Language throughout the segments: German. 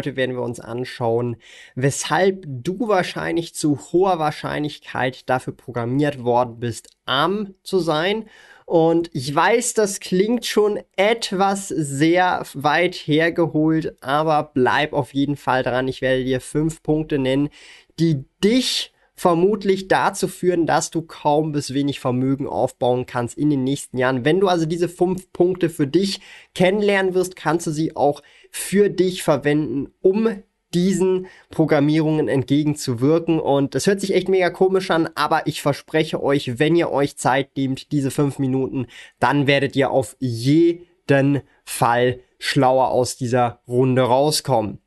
Heute werden wir uns anschauen, weshalb du wahrscheinlich zu hoher Wahrscheinlichkeit dafür programmiert worden bist, arm zu sein. Und ich weiß, das klingt schon etwas sehr weit hergeholt, aber bleib auf jeden Fall dran. Ich werde dir fünf Punkte nennen, die dich vermutlich dazu führen, dass du kaum bis wenig Vermögen aufbauen kannst in den nächsten Jahren. Wenn du also diese fünf Punkte für dich kennenlernen wirst, kannst du sie auch für dich verwenden, um diesen Programmierungen entgegenzuwirken. Und das hört sich echt mega komisch an, aber ich verspreche euch, wenn ihr euch Zeit nehmt, diese fünf Minuten, dann werdet ihr auf jeden Fall schlauer aus dieser Runde rauskommen.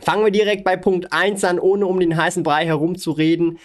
Fangen wir direkt bei Punkt 1 an, ohne um den heißen Brei herumzureden.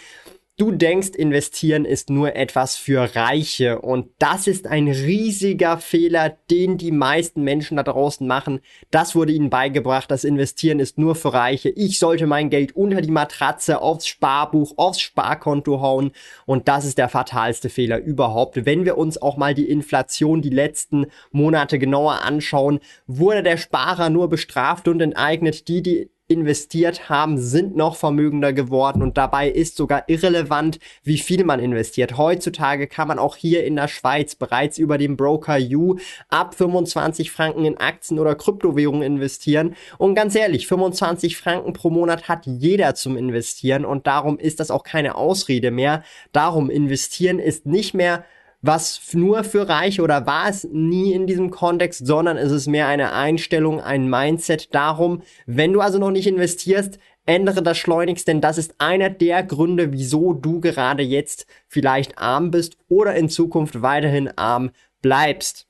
Du denkst, investieren ist nur etwas für Reiche und das ist ein riesiger Fehler, den die meisten Menschen da draußen machen. Das wurde ihnen beigebracht, das Investieren ist nur für Reiche. Ich sollte mein Geld unter die Matratze, aufs Sparbuch, aufs Sparkonto hauen und das ist der fatalste Fehler überhaupt. Wenn wir uns auch mal die Inflation die letzten Monate genauer anschauen, wurde der Sparer nur bestraft und enteignet. Die, die investiert haben, sind noch vermögender geworden und dabei ist sogar irrelevant, wie viel man investiert. Heutzutage kann man auch hier in der Schweiz bereits über den Broker U ab 25 Franken in Aktien oder Kryptowährungen investieren und ganz ehrlich, 25 Franken pro Monat hat jeder zum Investieren und darum ist das auch keine Ausrede mehr. Darum investieren ist nicht mehr was nur für Reiche oder war es nie in diesem Kontext, sondern es ist mehr eine Einstellung, ein Mindset darum, wenn du also noch nicht investierst, ändere das schleunigst, denn das ist einer der Gründe, wieso du gerade jetzt vielleicht arm bist oder in Zukunft weiterhin arm bleibst.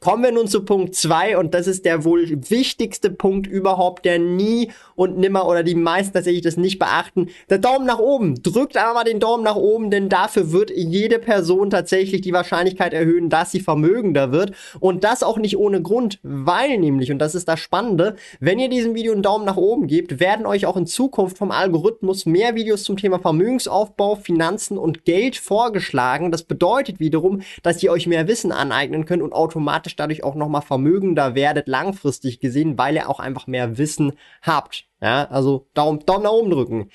Kommen wir nun zu Punkt 2 und das ist der wohl wichtigste Punkt überhaupt, der nie und nimmer oder die meisten tatsächlich das nicht beachten. Der Daumen nach oben. Drückt aber den Daumen nach oben, denn dafür wird jede Person tatsächlich die Wahrscheinlichkeit erhöhen, dass sie vermögender wird. Und das auch nicht ohne Grund, weil nämlich, und das ist das Spannende, wenn ihr diesem Video einen Daumen nach oben gebt, werden euch auch in Zukunft vom Algorithmus mehr Videos zum Thema Vermögensaufbau, Finanzen und Geld vorgeschlagen. Das bedeutet wiederum, dass ihr euch mehr Wissen aneignen könnt und automatisch automatisch dadurch auch nochmal vermögender werdet, langfristig gesehen, weil ihr auch einfach mehr Wissen habt. Ja, also Daumen, Daumen nach oben drücken.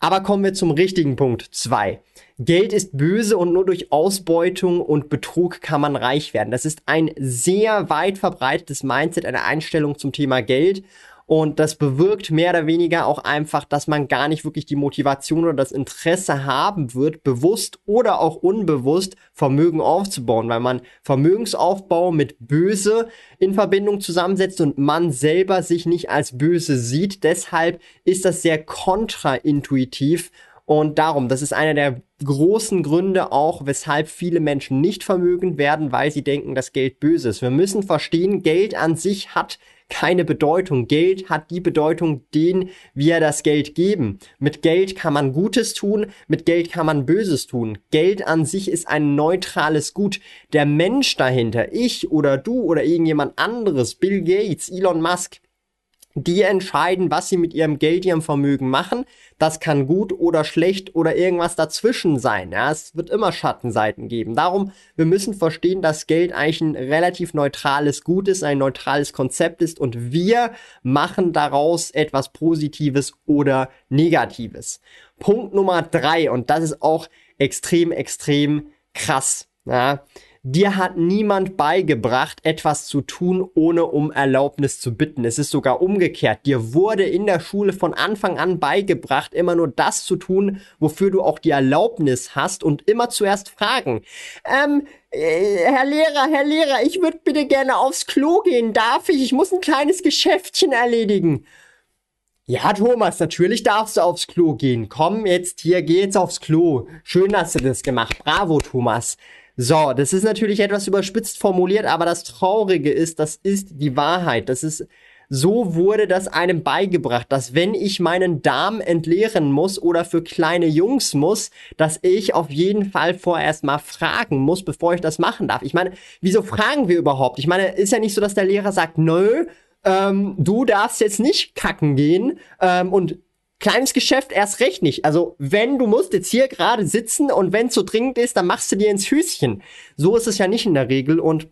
Aber kommen wir zum richtigen Punkt 2. Geld ist böse und nur durch Ausbeutung und Betrug kann man reich werden. Das ist ein sehr weit verbreitetes Mindset, eine Einstellung zum Thema Geld. Und das bewirkt mehr oder weniger auch einfach, dass man gar nicht wirklich die Motivation oder das Interesse haben wird, bewusst oder auch unbewusst Vermögen aufzubauen, weil man Vermögensaufbau mit böse in Verbindung zusammensetzt und man selber sich nicht als böse sieht. Deshalb ist das sehr kontraintuitiv und darum, das ist einer der großen Gründe auch, weshalb viele Menschen nicht vermögend werden, weil sie denken, dass Geld böse ist. Wir müssen verstehen, Geld an sich hat keine Bedeutung. Geld hat die Bedeutung, den wir das Geld geben. Mit Geld kann man Gutes tun, mit Geld kann man Böses tun. Geld an sich ist ein neutrales Gut. Der Mensch dahinter, ich oder du oder irgendjemand anderes, Bill Gates, Elon Musk, die entscheiden, was sie mit ihrem Geld, ihrem Vermögen machen. Das kann gut oder schlecht oder irgendwas dazwischen sein. Ja, es wird immer Schattenseiten geben. Darum, wir müssen verstehen, dass Geld eigentlich ein relativ neutrales Gut ist, ein neutrales Konzept ist und wir machen daraus etwas Positives oder Negatives. Punkt Nummer drei, und das ist auch extrem, extrem krass. Ja, Dir hat niemand beigebracht, etwas zu tun, ohne um Erlaubnis zu bitten. Es ist sogar umgekehrt. Dir wurde in der Schule von Anfang an beigebracht, immer nur das zu tun, wofür du auch die Erlaubnis hast und immer zuerst fragen. Ähm, äh, Herr Lehrer, Herr Lehrer, ich würde bitte gerne aufs Klo gehen. Darf ich? Ich muss ein kleines Geschäftchen erledigen. Ja, Thomas, natürlich darfst du aufs Klo gehen. Komm jetzt hier, geh jetzt aufs Klo. Schön hast du das gemacht. Bravo, Thomas. So, das ist natürlich etwas überspitzt formuliert, aber das Traurige ist, das ist die Wahrheit. Das ist so wurde das einem beigebracht, dass wenn ich meinen Darm entleeren muss oder für kleine Jungs muss, dass ich auf jeden Fall vorerst mal fragen muss, bevor ich das machen darf. Ich meine, wieso fragen wir überhaupt? Ich meine, ist ja nicht so, dass der Lehrer sagt, nö, ähm, du darfst jetzt nicht kacken gehen ähm, und kleines Geschäft erst recht nicht. Also wenn du musst jetzt hier gerade sitzen und wenn es so dringend ist, dann machst du dir ins Hüschen. So ist es ja nicht in der Regel und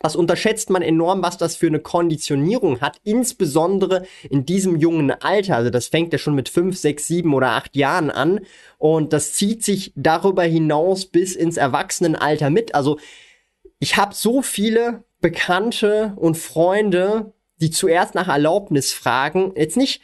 das unterschätzt man enorm, was das für eine Konditionierung hat, insbesondere in diesem jungen Alter. Also das fängt ja schon mit fünf, sechs, sieben oder acht Jahren an und das zieht sich darüber hinaus bis ins Erwachsenenalter mit. Also ich habe so viele Bekannte und Freunde, die zuerst nach Erlaubnis fragen, jetzt nicht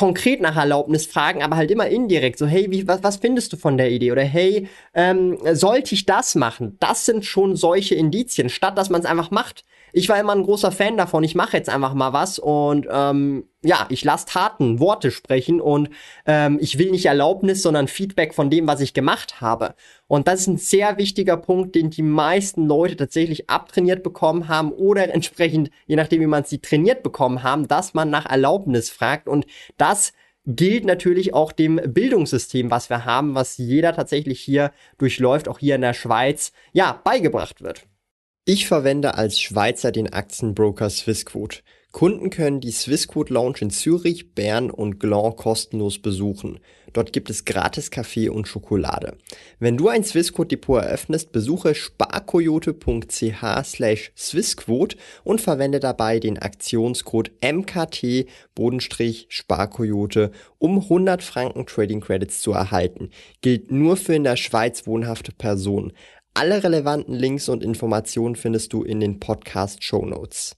konkret nach Erlaubnis fragen, aber halt immer indirekt. So, hey, wie, was, was findest du von der Idee? Oder hey, ähm, sollte ich das machen? Das sind schon solche Indizien, statt dass man es einfach macht ich war immer ein großer Fan davon, ich mache jetzt einfach mal was und ähm, ja, ich lasse Taten, Worte sprechen und ähm, ich will nicht Erlaubnis, sondern Feedback von dem, was ich gemacht habe. Und das ist ein sehr wichtiger Punkt, den die meisten Leute tatsächlich abtrainiert bekommen haben oder entsprechend, je nachdem, wie man sie trainiert bekommen haben, dass man nach Erlaubnis fragt und das gilt natürlich auch dem Bildungssystem, was wir haben, was jeder tatsächlich hier durchläuft, auch hier in der Schweiz, ja, beigebracht wird. Ich verwende als Schweizer den Aktienbroker Swissquote. Kunden können die Swissquote Lounge in Zürich, Bern und Gland kostenlos besuchen. Dort gibt es gratis Kaffee und Schokolade. Wenn du ein Swissquote Depot eröffnest, besuche sparkoyote.ch slash Swissquote und verwende dabei den Aktionscode MKT-Sparkoyote, um 100 Franken Trading Credits zu erhalten. Gilt nur für in der Schweiz wohnhafte Personen. Alle relevanten Links und Informationen findest du in den Podcast Show Notes.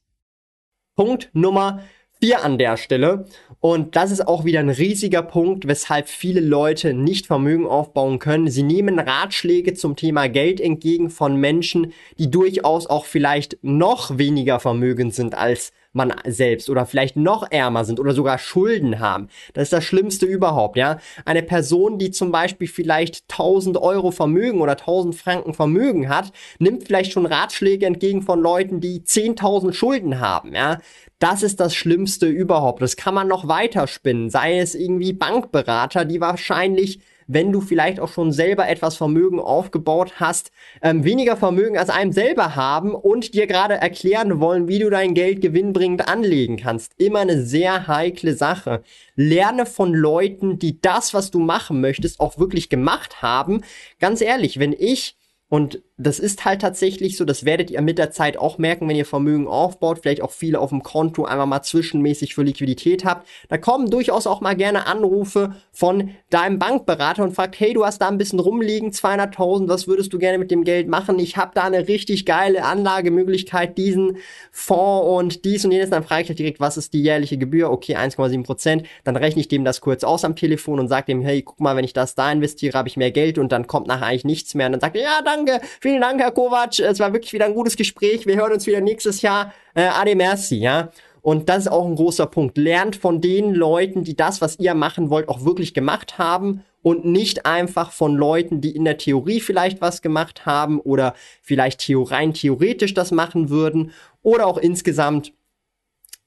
Punkt Nummer vier an der Stelle. Und das ist auch wieder ein riesiger Punkt, weshalb viele Leute nicht Vermögen aufbauen können. Sie nehmen Ratschläge zum Thema Geld entgegen von Menschen, die durchaus auch vielleicht noch weniger vermögend sind als man selbst oder vielleicht noch ärmer sind oder sogar Schulden haben. Das ist das Schlimmste überhaupt, ja. Eine Person, die zum Beispiel vielleicht 1000 Euro Vermögen oder 1000 Franken Vermögen hat, nimmt vielleicht schon Ratschläge entgegen von Leuten, die 10.000 Schulden haben, ja. Das ist das Schlimmste überhaupt. Das kann man noch weiterspinnen. Sei es irgendwie Bankberater, die wahrscheinlich wenn du vielleicht auch schon selber etwas Vermögen aufgebaut hast, ähm, weniger Vermögen als einem selber haben und dir gerade erklären wollen, wie du dein Geld gewinnbringend anlegen kannst. Immer eine sehr heikle Sache. Lerne von Leuten, die das, was du machen möchtest, auch wirklich gemacht haben. Ganz ehrlich, wenn ich und das ist halt tatsächlich so, das werdet ihr mit der Zeit auch merken, wenn ihr Vermögen aufbaut, vielleicht auch viele auf dem Konto einfach mal zwischenmäßig für Liquidität habt. Da kommen durchaus auch mal gerne Anrufe von deinem Bankberater und fragt, hey, du hast da ein bisschen rumliegen, 200.000, was würdest du gerne mit dem Geld machen? Ich habe da eine richtig geile Anlagemöglichkeit, diesen Fonds und dies und jenes. Dann frage ich halt direkt, was ist die jährliche Gebühr? Okay, 1,7 Prozent. Dann rechne ich dem das kurz aus am Telefon und sage dem, hey, guck mal, wenn ich das da investiere, habe ich mehr Geld und dann kommt nachher eigentlich nichts mehr. Und dann sagt er, ja, danke danke. Vielen Dank, Herr Kovac. Es war wirklich wieder ein gutes Gespräch. Wir hören uns wieder nächstes Jahr. Äh, Ade merci, ja. Und das ist auch ein großer Punkt. Lernt von den Leuten, die das, was ihr machen wollt, auch wirklich gemacht haben und nicht einfach von Leuten, die in der Theorie vielleicht was gemacht haben oder vielleicht rein theoretisch das machen würden oder auch insgesamt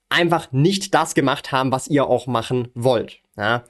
einfach nicht das gemacht haben, was ihr auch machen wollt. Ja.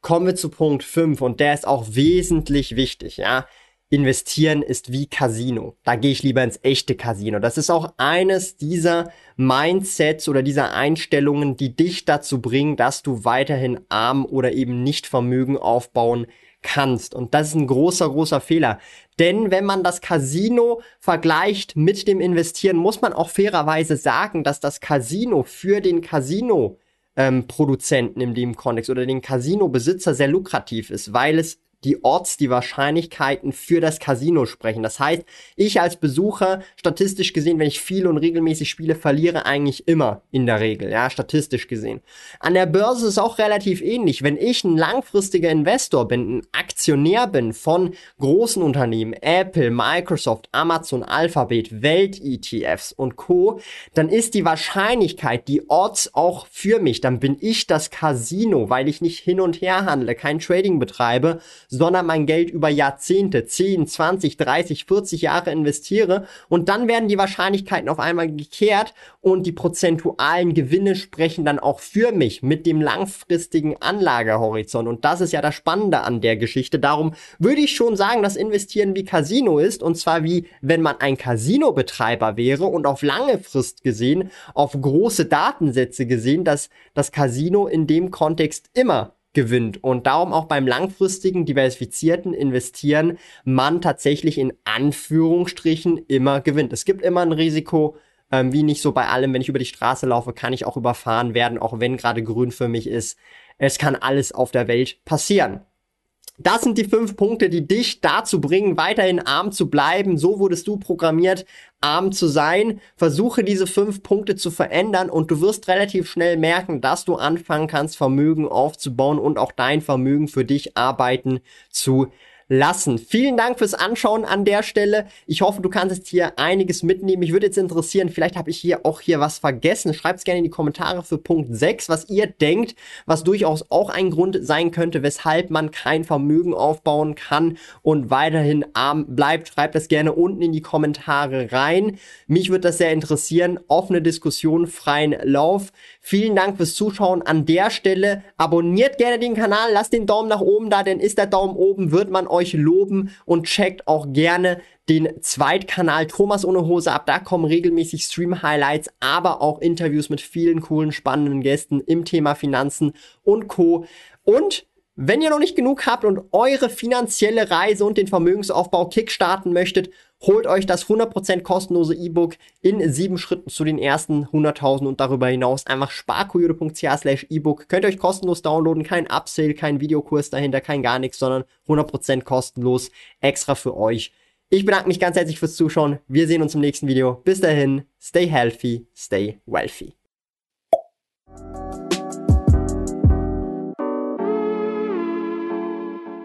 Kommen wir zu Punkt 5 und der ist auch wesentlich wichtig, ja investieren ist wie Casino. Da gehe ich lieber ins echte Casino. Das ist auch eines dieser Mindsets oder dieser Einstellungen, die dich dazu bringen, dass du weiterhin arm oder eben nicht Vermögen aufbauen kannst. Und das ist ein großer, großer Fehler. Denn wenn man das Casino vergleicht mit dem Investieren, muss man auch fairerweise sagen, dass das Casino für den Casino ähm, Produzenten in dem Kontext oder den Casino-Besitzer sehr lukrativ ist, weil es die Odds, die Wahrscheinlichkeiten für das Casino sprechen. Das heißt, ich als Besucher, statistisch gesehen, wenn ich viel und regelmäßig spiele, verliere eigentlich immer in der Regel, ja, statistisch gesehen. An der Börse ist auch relativ ähnlich. Wenn ich ein langfristiger Investor bin, ein Aktionär bin von großen Unternehmen, Apple, Microsoft, Amazon, Alphabet, Welt-ETFs und Co., dann ist die Wahrscheinlichkeit, die Odds auch für mich, dann bin ich das Casino, weil ich nicht hin und her handle, kein Trading betreibe, sondern mein Geld über Jahrzehnte, 10, 20, 30, 40 Jahre investiere. Und dann werden die Wahrscheinlichkeiten auf einmal gekehrt und die prozentualen Gewinne sprechen dann auch für mich mit dem langfristigen Anlagehorizont. Und das ist ja das Spannende an der Geschichte. Darum würde ich schon sagen, dass Investieren wie Casino ist. Und zwar wie wenn man ein Casino-Betreiber wäre und auf lange Frist gesehen, auf große Datensätze gesehen, dass das Casino in dem Kontext immer gewinnt und darum auch beim langfristigen diversifizierten Investieren man tatsächlich in Anführungsstrichen immer gewinnt. Es gibt immer ein Risiko, ähm, wie nicht so bei allem, wenn ich über die Straße laufe, kann ich auch überfahren werden, auch wenn gerade grün für mich ist. Es kann alles auf der Welt passieren. Das sind die fünf Punkte, die dich dazu bringen, weiterhin arm zu bleiben. So wurdest du programmiert, arm zu sein. Versuche diese fünf Punkte zu verändern und du wirst relativ schnell merken, dass du anfangen kannst, Vermögen aufzubauen und auch dein Vermögen für dich arbeiten zu lassen. Vielen Dank fürs Anschauen an der Stelle. Ich hoffe, du kannst jetzt hier einiges mitnehmen. Mich würde jetzt interessieren, vielleicht habe ich hier auch hier was vergessen. Schreibt es gerne in die Kommentare für Punkt 6, was ihr denkt, was durchaus auch ein Grund sein könnte, weshalb man kein Vermögen aufbauen kann und weiterhin arm bleibt. Schreibt das gerne unten in die Kommentare rein. Mich würde das sehr interessieren. Offene Diskussion, freien Lauf. Vielen Dank fürs Zuschauen an der Stelle. Abonniert gerne den Kanal, lasst den Daumen nach oben da, denn ist der Daumen oben, wird man euch loben und checkt auch gerne den Zweitkanal Thomas ohne Hose ab. Da kommen regelmäßig Stream-Highlights, aber auch Interviews mit vielen coolen, spannenden Gästen im Thema Finanzen und Co. Und wenn ihr noch nicht genug habt und eure finanzielle Reise und den Vermögensaufbau kickstarten möchtet, holt euch das 100% kostenlose E-Book in sieben Schritten zu den ersten 100.000 und darüber hinaus einfach sparkoyote.ch slash E-Book. Könnt ihr euch kostenlos downloaden, kein Upsale, kein Videokurs dahinter, kein gar nichts, sondern 100% kostenlos extra für euch. Ich bedanke mich ganz herzlich fürs Zuschauen. Wir sehen uns im nächsten Video. Bis dahin, stay healthy, stay wealthy.